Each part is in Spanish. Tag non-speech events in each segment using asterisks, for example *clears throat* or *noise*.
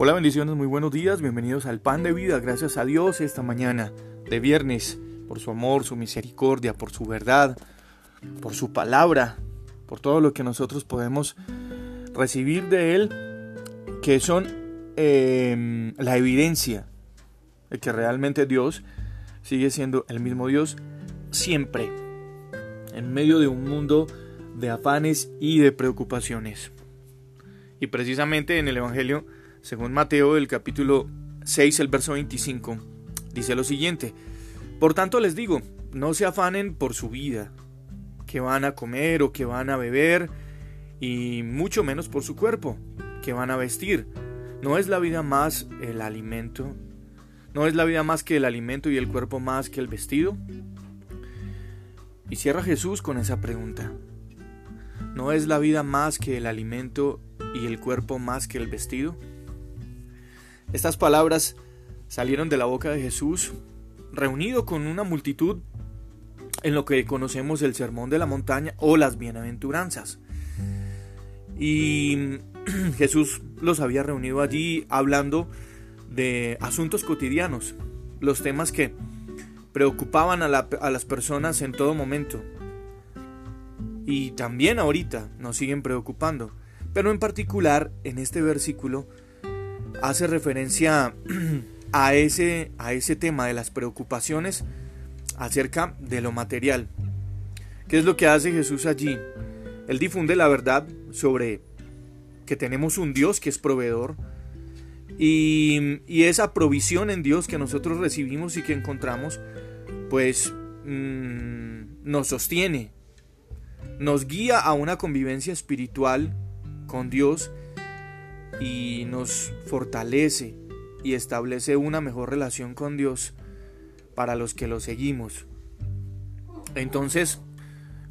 Hola bendiciones, muy buenos días, bienvenidos al Pan de Vida, gracias a Dios esta mañana de viernes, por su amor, su misericordia, por su verdad, por su palabra, por todo lo que nosotros podemos recibir de Él, que son em, la evidencia de que realmente Dios sigue siendo el mismo Dios siempre, en medio de un mundo de afanes y de preocupaciones. Y precisamente en el Evangelio según Mateo el capítulo 6, el verso 25, dice lo siguiente, Por tanto les digo, no se afanen por su vida, que van a comer o que van a beber, y mucho menos por su cuerpo, que van a vestir. ¿No es la vida más el alimento? ¿No es la vida más que el alimento y el cuerpo más que el vestido? Y cierra Jesús con esa pregunta. ¿No es la vida más que el alimento y el cuerpo más que el vestido? Estas palabras salieron de la boca de Jesús, reunido con una multitud en lo que conocemos el Sermón de la Montaña o las Bienaventuranzas. Y *clears throat* Jesús los había reunido allí hablando de asuntos cotidianos, los temas que preocupaban a, a, las personas en todo momento. Y también ahorita nos siguen preocupando. Pero en particular en este versículo hace referencia *clears throat* a ese, a ese tema de las preocupaciones acerca de lo material. ¿Qué es lo que hace Jesús allí? Él difunde la verdad sobre que tenemos un Dios que es proveedor y, esa provisión en Dios que nosotros recibimos y que encontramos, pues mm, nos sostiene, nos guía a una convivencia espiritual con Dios y nos fortalece y establece una mejor relación con Dios para los que lo seguimos. Entonces,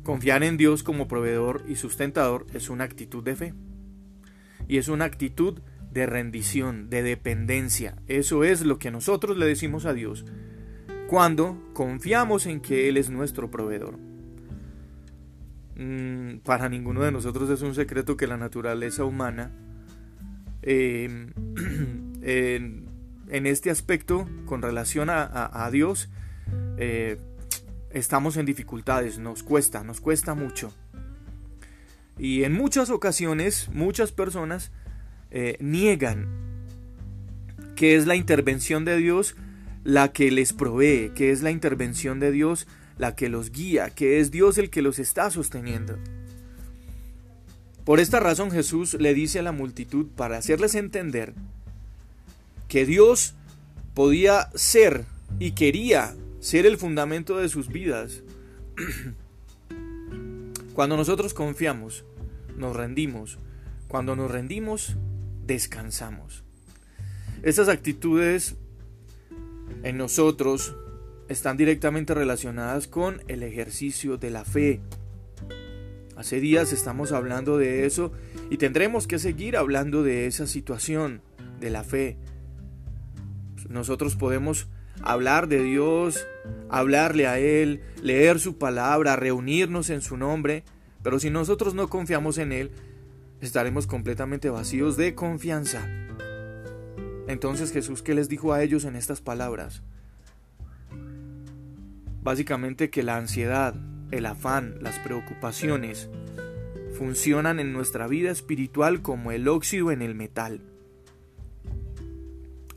confiar en Dios como proveedor y sustentador es una actitud de fe. Y es una actitud de rendición, de dependencia. Eso es lo que nosotros le decimos a Dios cuando confiamos en que Él es nuestro proveedor. Mm, para ninguno de nosotros es un secreto que la naturaleza humana Em, *clears throat* en, este aspecto con relación a, Dios eh, estamos en dificultades, nos cuesta, nos cuesta mucho. Y en muchas ocasiones muchas personas eh, niegan que es la intervención de Dios la que les provee, que es la intervención de Dios la que los guía, que es Dios el que los está sosteniendo. Por esta razón Jesús le dice a la multitud para hacerles entender que Dios podía ser y quería ser el fundamento de sus vidas. *clears throat* Cuando nosotros confiamos, nos rendimos. Cuando nos rendimos, descansamos. Estas actitudes en nosotros están directamente relacionadas con el ejercicio de la fe. Hace días estamos hablando de eso y tendremos que seguir hablando de esa situación, de la fe. Nosotros podemos hablar de Dios, hablarle a Él, leer su palabra, reunirnos en su nombre, pero si nosotros no confiamos en Él, estaremos completamente vacíos de confianza. Entonces Jesús, ¿qué les dijo a ellos en estas palabras? Básicamente que la ansiedad, el afán, las preocupaciones, funcionan en nuestra vida espiritual como el óxido en el metal.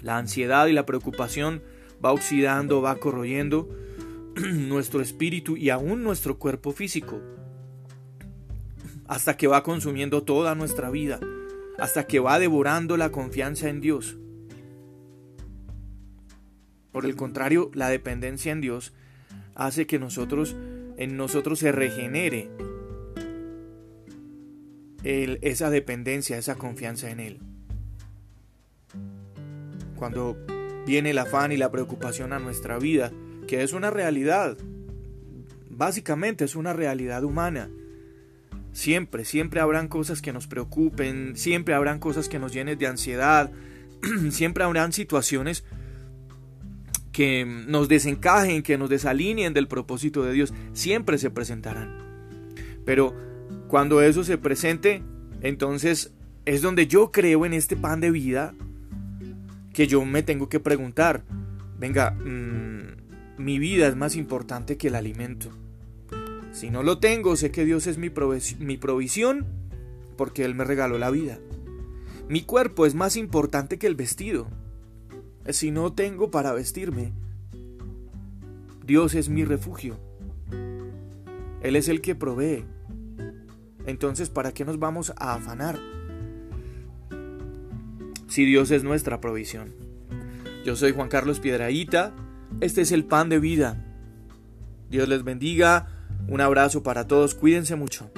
La ansiedad y la preocupación va oxidando, va corroyendo *clears throat* nuestro espíritu y aún nuestro cuerpo físico, hasta que va consumiendo toda nuestra vida, hasta que va devorando la confianza en Dios. Por el contrario, la dependencia en Dios hace que nosotros en nosotros se regenere esa dependencia, esa confianza en Él. Cuando viene el afán y la preocupación a nuestra vida, que es una realidad, básicamente es una realidad humana. Siempre, siempre habrán cosas que nos preocupen, siempre habrán cosas que nos llenen de ansiedad, *clears throat* siempre habrán situaciones que nos desencajen, que nos desalineen del propósito de Dios, siempre se presentarán. Pero cuando eso se presente, entonces es donde yo creo en este pan de vida, que yo me tengo que preguntar, venga, mm, mi vida es más importante que el alimento. Si no lo tengo, sé que Dios es mi, mi provisión porque Él me regaló la vida. Mi cuerpo es más importante que el vestido. Si no tengo para vestirme, Dios es mi refugio. Él es el que provee. Entonces, ¿para qué nos vamos a afanar? Si Dios es nuestra provisión. Yo soy Juan Carlos Piedraíta. Este es el pan de vida. Dios les bendiga. Un abrazo para todos. Cuídense mucho.